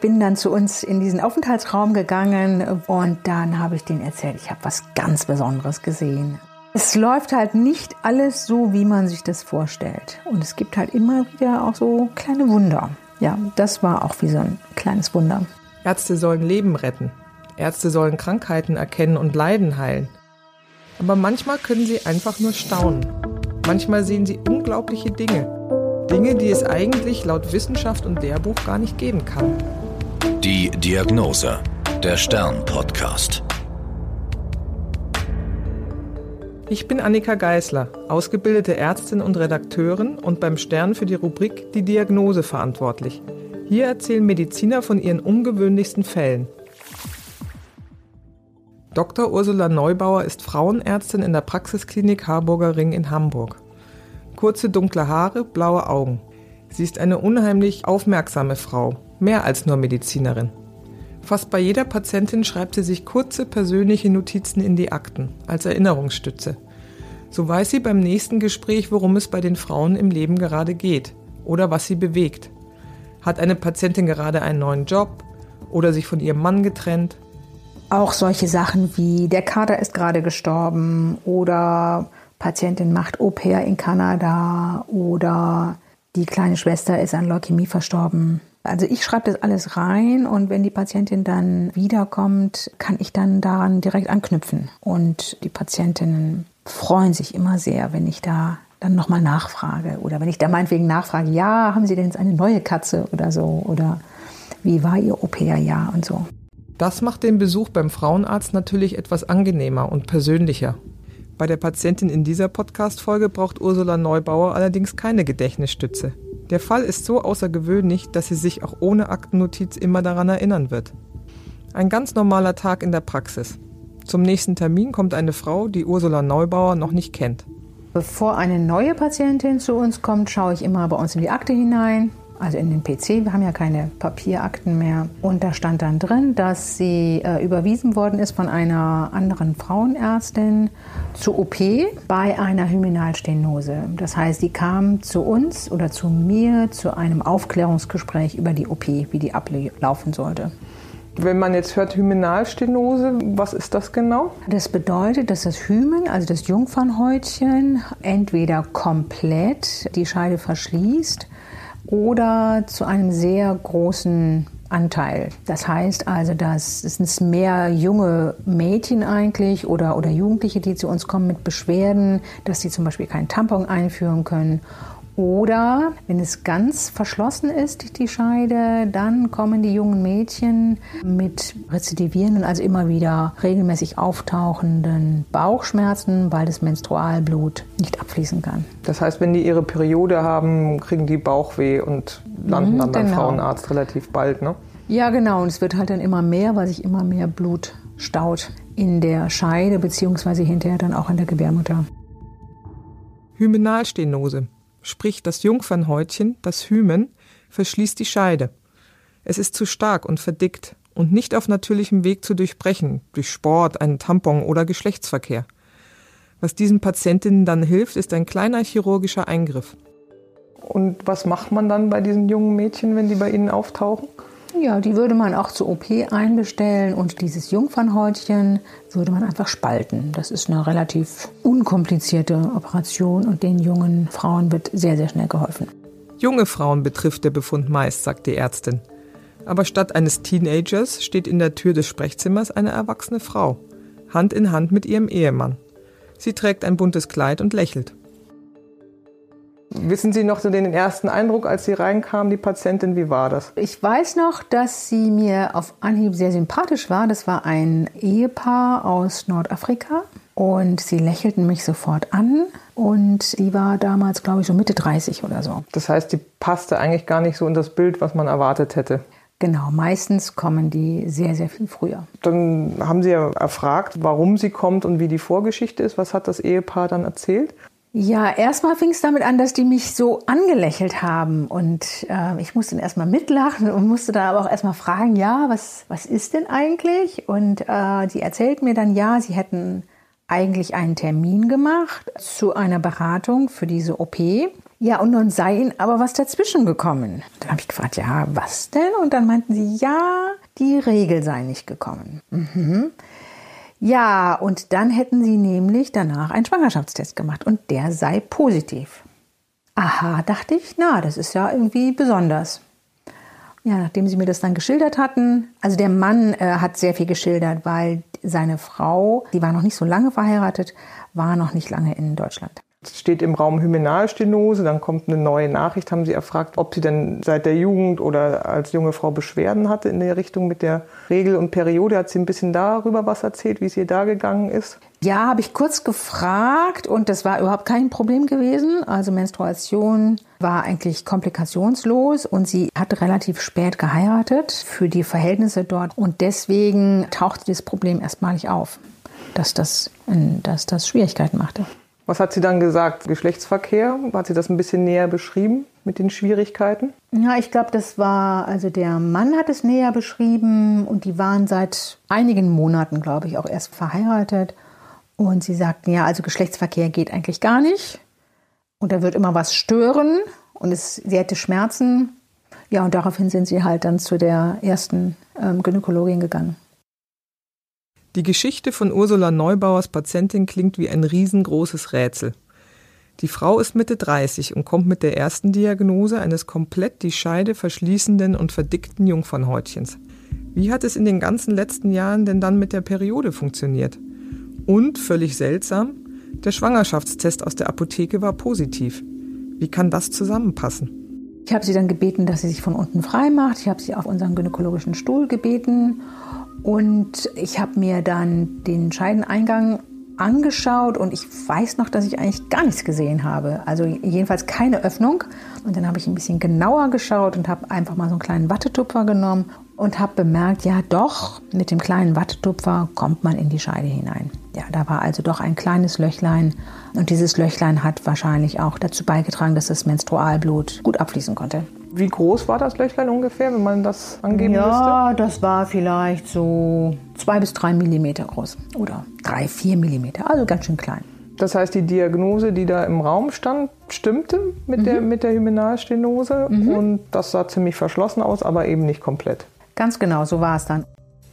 bin dann zu uns in diesen Aufenthaltsraum gegangen und dann habe ich denen erzählt, ich habe was ganz Besonderes gesehen. Es läuft halt nicht alles so, wie man sich das vorstellt. Und es gibt halt immer wieder auch so kleine Wunder. Ja, das war auch wie so ein kleines Wunder. Ärzte sollen Leben retten. Ärzte sollen Krankheiten erkennen und Leiden heilen. Aber manchmal können sie einfach nur staunen. Manchmal sehen sie unglaubliche Dinge. Dinge, die es eigentlich laut Wissenschaft und Lehrbuch gar nicht geben kann. Die Diagnose. Der Stern-Podcast. Ich bin Annika Geißler, ausgebildete Ärztin und Redakteurin und beim Stern für die Rubrik Die Diagnose verantwortlich. Hier erzählen Mediziner von ihren ungewöhnlichsten Fällen. Dr. Ursula Neubauer ist Frauenärztin in der Praxisklinik Harburger Ring in Hamburg. Kurze dunkle Haare, blaue Augen. Sie ist eine unheimlich aufmerksame Frau, mehr als nur Medizinerin. Fast bei jeder Patientin schreibt sie sich kurze persönliche Notizen in die Akten als Erinnerungsstütze. So weiß sie beim nächsten Gespräch, worum es bei den Frauen im Leben gerade geht oder was sie bewegt. Hat eine Patientin gerade einen neuen Job oder sich von ihrem Mann getrennt? Auch solche Sachen wie der Kater ist gerade gestorben oder Patientin macht Au-pair in Kanada oder die kleine Schwester ist an Leukämie verstorben. Also ich schreibe das alles rein und wenn die Patientin dann wiederkommt, kann ich dann daran direkt anknüpfen. Und die Patientinnen freuen sich immer sehr, wenn ich da dann nochmal nachfrage. Oder wenn ich da meinetwegen nachfrage, ja, haben Sie denn jetzt eine neue Katze oder so? Oder wie war Ihr Au-pair-Jahr und so. Das macht den Besuch beim Frauenarzt natürlich etwas angenehmer und persönlicher. Bei der Patientin in dieser Podcast-Folge braucht Ursula Neubauer allerdings keine Gedächtnisstütze. Der Fall ist so außergewöhnlich, dass sie sich auch ohne Aktennotiz immer daran erinnern wird. Ein ganz normaler Tag in der Praxis. Zum nächsten Termin kommt eine Frau, die Ursula Neubauer noch nicht kennt. Bevor eine neue Patientin zu uns kommt, schaue ich immer bei uns in die Akte hinein, also in den PC. Wir haben ja keine Papierakten mehr. Und da stand dann drin, dass sie äh, überwiesen worden ist von einer anderen Frauenärztin zur OP bei einer Hymenalstenose. Das heißt, die kam zu uns oder zu mir zu einem Aufklärungsgespräch über die OP, wie die ablaufen sollte. Wenn man jetzt hört Hymenalstenose, was ist das genau? Das bedeutet, dass das Hymen, also das Jungfernhäutchen, entweder komplett die Scheide verschließt oder zu einem sehr großen Anteil. Das heißt also, dass es sind mehr junge Mädchen eigentlich oder, oder Jugendliche, die zu uns kommen mit Beschwerden, dass sie zum Beispiel keinen Tampon einführen können oder wenn es ganz verschlossen ist, die Scheide, dann kommen die jungen Mädchen mit rezidivierenden, also immer wieder regelmäßig auftauchenden Bauchschmerzen, weil das Menstrualblut nicht abfließen kann. Das heißt, wenn die ihre Periode haben, kriegen die Bauchweh und landen mhm, dann beim genau. Frauenarzt relativ bald, ne? Ja, genau. Und es wird halt dann immer mehr, weil sich immer mehr Blut staut in der Scheide beziehungsweise hinterher dann auch in der Gebärmutter. Hymenalstenose sprich das Jungfernhäutchen, das Hymen, verschließt die Scheide. Es ist zu stark und verdickt und nicht auf natürlichem Weg zu durchbrechen, durch Sport, einen Tampon oder Geschlechtsverkehr. Was diesen Patientinnen dann hilft, ist ein kleiner chirurgischer Eingriff. Und was macht man dann bei diesen jungen Mädchen, wenn die bei Ihnen auftauchen? Ja, die würde man auch zur OP einbestellen und dieses Jungfernhäutchen würde man einfach spalten. Das ist eine relativ unkomplizierte Operation und den jungen Frauen wird sehr, sehr schnell geholfen. Junge Frauen betrifft der Befund meist, sagt die Ärztin. Aber statt eines Teenagers steht in der Tür des Sprechzimmers eine erwachsene Frau, Hand in Hand mit ihrem Ehemann. Sie trägt ein buntes Kleid und lächelt. Wissen Sie noch so den ersten Eindruck, als Sie reinkamen, die Patientin, wie war das? Ich weiß noch, dass sie mir auf Anhieb sehr sympathisch war. Das war ein Ehepaar aus Nordafrika und sie lächelten mich sofort an und sie war damals, glaube ich, so Mitte 30 oder so. Das heißt, die passte eigentlich gar nicht so in das Bild, was man erwartet hätte. Genau, meistens kommen die sehr, sehr viel früher. Dann haben Sie ja erfragt, warum sie kommt und wie die Vorgeschichte ist. Was hat das Ehepaar dann erzählt? Ja, erstmal fing es damit an, dass die mich so angelächelt haben und äh, ich musste dann erstmal mitlachen und musste dann aber auch erstmal fragen, ja, was, was ist denn eigentlich? Und äh, die erzählten mir dann, ja, sie hätten eigentlich einen Termin gemacht zu einer Beratung für diese OP. Ja, und nun sei ihnen aber was dazwischen gekommen. Dann habe ich gefragt, ja, was denn? Und dann meinten sie, ja, die Regel sei nicht gekommen. Mhm. Ja, und dann hätten sie nämlich danach einen Schwangerschaftstest gemacht und der sei positiv. Aha, dachte ich, na, das ist ja irgendwie besonders. Ja, nachdem sie mir das dann geschildert hatten, also der Mann äh, hat sehr viel geschildert, weil seine Frau, die war noch nicht so lange verheiratet, war noch nicht lange in Deutschland. Es steht im Raum Hymenalstenose, dann kommt eine neue Nachricht, haben sie erfragt, ob sie denn seit der Jugend oder als junge Frau Beschwerden hatte in der Richtung mit der Regel und Periode. Hat sie ein bisschen darüber was erzählt, wie es ihr da gegangen ist? Ja, habe ich kurz gefragt und das war überhaupt kein Problem gewesen. Also Menstruation war eigentlich komplikationslos und sie hat relativ spät geheiratet für die Verhältnisse dort und deswegen tauchte das Problem erstmalig auf, dass das, dass das Schwierigkeiten machte. Was hat sie dann gesagt? Geschlechtsverkehr? Hat sie das ein bisschen näher beschrieben mit den Schwierigkeiten? Ja, ich glaube, das war, also der Mann hat es näher beschrieben und die waren seit einigen Monaten, glaube ich, auch erst verheiratet. Und sie sagten, ja, also Geschlechtsverkehr geht eigentlich gar nicht. Und da wird immer was stören und es, sie hätte Schmerzen. Ja, und daraufhin sind sie halt dann zu der ersten ähm, Gynäkologin gegangen. Die Geschichte von Ursula Neubauers Patientin klingt wie ein riesengroßes Rätsel. Die Frau ist Mitte 30 und kommt mit der ersten Diagnose eines komplett die Scheide verschließenden und verdickten Jungfernhäutchens. Wie hat es in den ganzen letzten Jahren denn dann mit der Periode funktioniert? Und, völlig seltsam, der Schwangerschaftstest aus der Apotheke war positiv. Wie kann das zusammenpassen? Ich habe sie dann gebeten, dass sie sich von unten frei macht. Ich habe sie auf unseren gynäkologischen Stuhl gebeten und ich habe mir dann den Scheideneingang angeschaut und ich weiß noch, dass ich eigentlich gar nichts gesehen habe. Also jedenfalls keine Öffnung. Und dann habe ich ein bisschen genauer geschaut und habe einfach mal so einen kleinen Wattetupfer genommen und habe bemerkt, ja doch, mit dem kleinen Wattetupfer kommt man in die Scheide hinein. Ja, da war also doch ein kleines Löchlein und dieses Löchlein hat wahrscheinlich auch dazu beigetragen, dass das Menstrualblut gut abfließen konnte. Wie groß war das Löchlein ungefähr, wenn man das angeben ja, müsste? Ja, das war vielleicht so zwei bis drei Millimeter groß oder drei, vier Millimeter, also ganz schön klein. Das heißt, die Diagnose, die da im Raum stand, stimmte mit, mhm. der, mit der Hymenalstenose mhm. und das sah ziemlich verschlossen aus, aber eben nicht komplett. Ganz genau, so war es dann.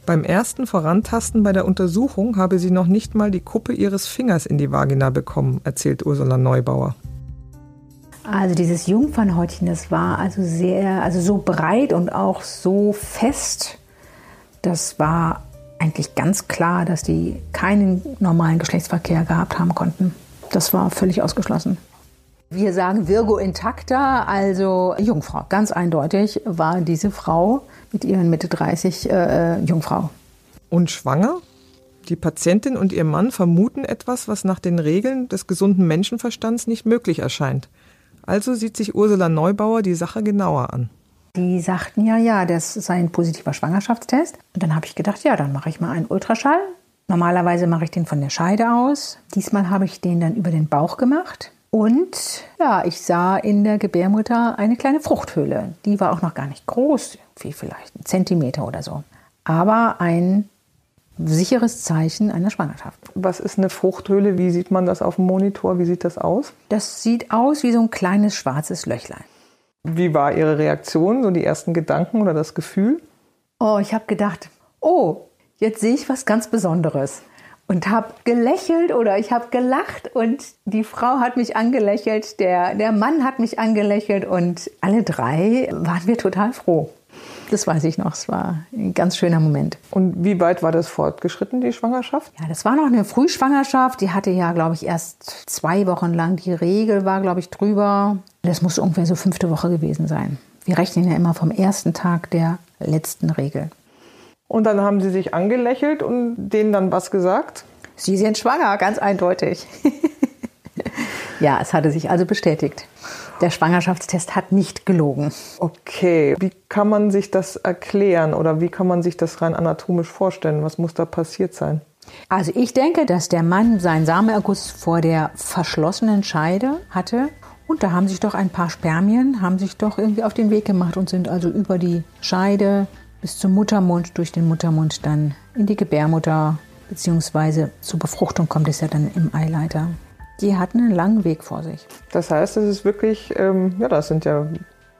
Beim ersten Vorantasten bei der Untersuchung habe sie noch nicht mal die Kuppe ihres Fingers in die Vagina bekommen, erzählt Ursula Neubauer. Also dieses Jungfernhäutchen, das war also sehr, also so breit und auch so fest. Das war eigentlich ganz klar, dass die keinen normalen Geschlechtsverkehr gehabt haben konnten. Das war völlig ausgeschlossen. Wir sagen Virgo intacta, also Jungfrau. Ganz eindeutig war diese Frau mit ihren Mitte 30 äh, Jungfrau. Und schwanger? Die Patientin und ihr Mann vermuten etwas, was nach den Regeln des gesunden Menschenverstands nicht möglich erscheint. Also sieht sich Ursula Neubauer die Sache genauer an. Die sagten ja, ja, das sei ein positiver Schwangerschaftstest. Und dann habe ich gedacht, ja, dann mache ich mal einen Ultraschall. Normalerweise mache ich den von der Scheide aus. Diesmal habe ich den dann über den Bauch gemacht. Und ja, ich sah in der Gebärmutter eine kleine Fruchthöhle. Die war auch noch gar nicht groß, wie vielleicht ein Zentimeter oder so. Aber ein sicheres Zeichen einer Schwangerschaft. Was ist eine Fruchthöhle? Wie sieht man das auf dem Monitor? Wie sieht das aus? Das sieht aus wie so ein kleines schwarzes Löchlein. Wie war Ihre Reaktion, so die ersten Gedanken oder das Gefühl? Oh, ich habe gedacht, oh, jetzt sehe ich was ganz Besonderes. Und habe gelächelt oder ich habe gelacht und die Frau hat mich angelächelt, der, der Mann hat mich angelächelt und alle drei waren wir total froh. Das weiß ich noch. Es war ein ganz schöner Moment. Und wie weit war das fortgeschritten, die Schwangerschaft? Ja, das war noch eine Frühschwangerschaft. Die hatte ja, glaube ich, erst zwei Wochen lang. Die Regel war, glaube ich, drüber. Das muss ungefähr so fünfte Woche gewesen sein. Wir rechnen ja immer vom ersten Tag der letzten Regel. Und dann haben Sie sich angelächelt und denen dann was gesagt? Sie sind schwanger, ganz eindeutig. ja, es hatte sich also bestätigt. Der Schwangerschaftstest hat nicht gelogen. Okay, wie kann man sich das erklären oder wie kann man sich das rein anatomisch vorstellen? Was muss da passiert sein? Also ich denke, dass der Mann seinen Samenerguss vor der verschlossenen Scheide hatte und da haben sich doch ein paar Spermien, haben sich doch irgendwie auf den Weg gemacht und sind also über die Scheide bis zum Muttermund, durch den Muttermund dann in die Gebärmutter beziehungsweise zur Befruchtung kommt es ja dann im Eileiter. Die hatten einen langen Weg vor sich. Das heißt, es ist wirklich, ähm, ja, das sind ja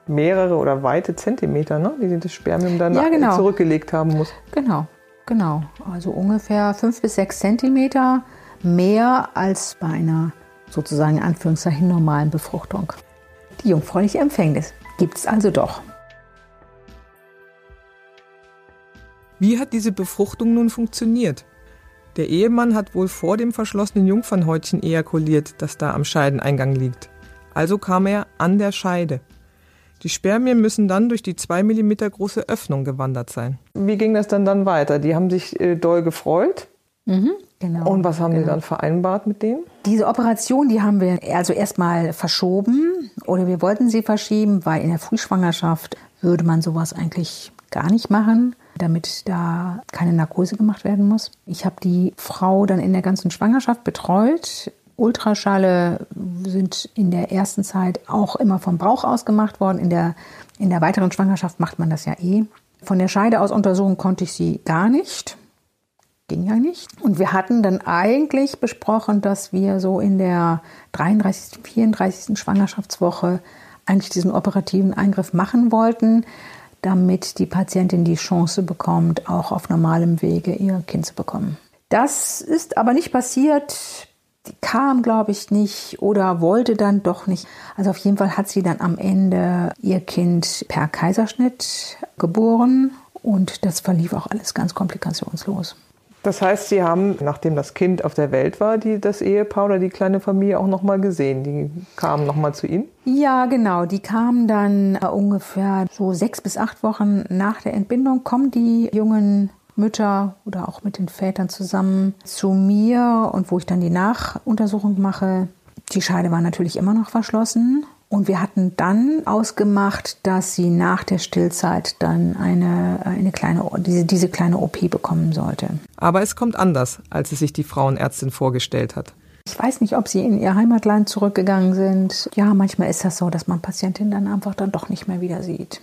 mehrere oder weite Zentimeter, ne, die das Spermium dann Ja, genau. zurückgelegt haben muss. Genau, genau. Also ungefähr fünf bis sechs Zentimeter mehr als bei einer sozusagen in Anführungszeichen normalen Befruchtung. Die jungfräuliche Empfängnis gibt es also doch. Wie hat diese Befruchtung nun funktioniert? Der Ehemann hat wohl vor dem verschlossenen Jungfernhäutchen ejakuliert, das da am Scheideneingang liegt. Also kam er an der Scheide. Die Spermien müssen dann durch die zwei Millimeter große Öffnung gewandert sein. Wie ging das dann dann weiter? Die haben sich äh, doll gefreut. Genau. Und was haben genau. die dann vereinbart mit denen? Diese Operation, die haben wir also erstmal verschoben oder wir wollten sie verschieben, weil in der Frühschwangerschaft würde man sowas eigentlich gar nicht machen, damit da keine Narkose gemacht werden muss. Ich habe die Frau dann in der ganzen Schwangerschaft betreut. Ultraschalle sind in der ersten Zeit auch immer vom Bauch aus gemacht worden. In der, in der weiteren Schwangerschaft macht man das ja eh. Von der Scheide aus untersuchen konnte ich sie gar nicht ging ja nicht. Und wir hatten dann eigentlich besprochen, dass wir so in der 33., 34. Schwangerschaftswoche eigentlich diesen operativen Eingriff machen wollten, damit die Patientin die Chance bekommt, auch auf normalem Wege ihr Kind zu bekommen. Das ist aber nicht passiert. Die kam, glaube ich, nicht oder wollte dann doch nicht. Also auf jeden Fall hat sie dann am Ende ihr Kind per Kaiserschnitt geboren und das verlief auch alles ganz komplikationslos. Das heißt, Sie haben, nachdem das Kind auf der Welt war, die, das Ehepaar oder die kleine Familie auch nochmal gesehen. Die kamen nochmal zu Ihnen? Ja, genau. Die kamen dann äh, ungefähr so sechs bis acht Wochen nach der Entbindung, kommen die jungen Mütter oder auch mit den Vätern zusammen zu mir und wo ich dann die Nachuntersuchung mache. Die Scheide war natürlich immer noch verschlossen. Und wir hatten dann ausgemacht, dass sie nach der Stillzeit dann eine, eine kleine, diese, diese kleine OP bekommen sollte. Aber es kommt anders, als es sich die Frauenärztin vorgestellt hat. Ich weiß nicht, ob sie in ihr Heimatland zurückgegangen sind. Ja, manchmal ist das so, dass man Patientinnen dann einfach dann doch nicht mehr wieder sieht.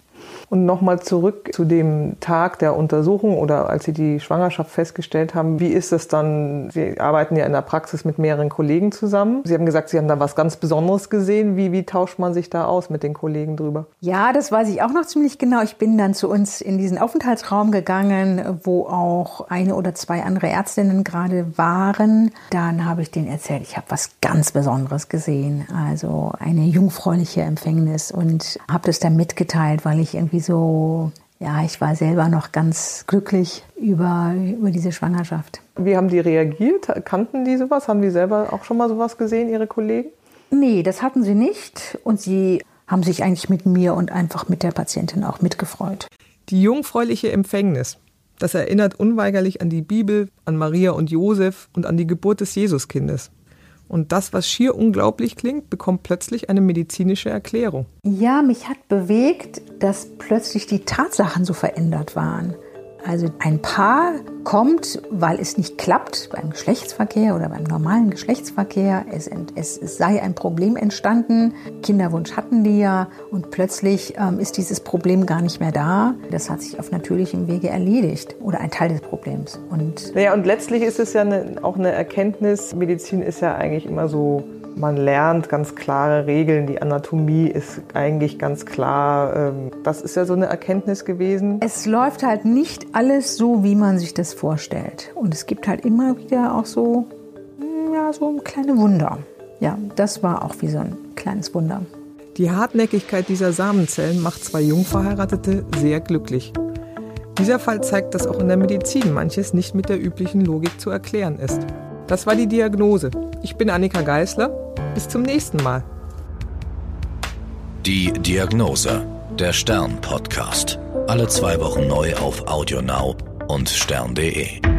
Und nochmal zurück zu dem Tag der Untersuchung oder als Sie die Schwangerschaft festgestellt haben. Wie ist es dann? Sie arbeiten ja in der Praxis mit mehreren Kollegen zusammen. Sie haben gesagt, Sie haben da was ganz Besonderes gesehen. Wie, wie tauscht man sich da aus mit den Kollegen drüber? Ja, das weiß ich auch noch ziemlich genau. Ich bin dann zu uns in diesen Aufenthaltsraum gegangen, wo auch eine oder zwei andere Ärztinnen gerade waren. Dann habe ich denen erzählt, ich habe was ganz Besonderes gesehen. Also eine jungfräuliche Empfängnis und habe das dann mitgeteilt, weil ich irgendwie so, ja, ich war selber noch ganz glücklich über, über diese Schwangerschaft. Wie haben die reagiert? Kannten die sowas? Haben die selber auch schon mal sowas gesehen, Ihre Kollegen? Nee, das hatten sie nicht. Und sie haben sich eigentlich mit mir und einfach mit der Patientin auch mitgefreut. Die jungfräuliche Empfängnis. Das erinnert unweigerlich an die Bibel, an Maria und Josef und an die Geburt des Jesuskindes. Und das, was schier unglaublich klingt, bekommt plötzlich eine medizinische Erklärung. Ja, mich hat bewegt, dass plötzlich die Tatsachen so verändert waren. Also ein Paar kommt, weil es nicht klappt beim Geschlechtsverkehr oder beim normalen Geschlechtsverkehr. Es, es, sei ein Problem entstanden. Kinderwunsch hatten die ja und plötzlich ähm, ist dieses Problem gar nicht mehr da. Das hat sich auf natürlichem Wege erledigt oder ein Teil des Problems. Und naja, und letztlich ist es ja eine, auch eine Erkenntnis. Medizin ist ja eigentlich immer so man lernt ganz klare Regeln. Die Anatomie ist eigentlich ganz klar. Ähm, das ist ja so eine Erkenntnis gewesen. Es läuft halt nicht alles so, wie man sich das vorstellt. Und es gibt halt immer wieder auch so, ja, so kleine Wunder. Ja, das war auch wie so ein kleines Wunder. Die Hartnäckigkeit dieser Samenzellen macht zwei Jungverheiratete sehr glücklich. Dieser Fall zeigt, dass auch in der Medizin manches nicht mit der üblichen Logik zu erklären ist. Das war die Diagnose. Ich bin Annika Geißler. Bis zum nächsten Mal. Die Diagnose, der Stern-Podcast. Alle zwei Wochen neu auf AudioNow und stern.de.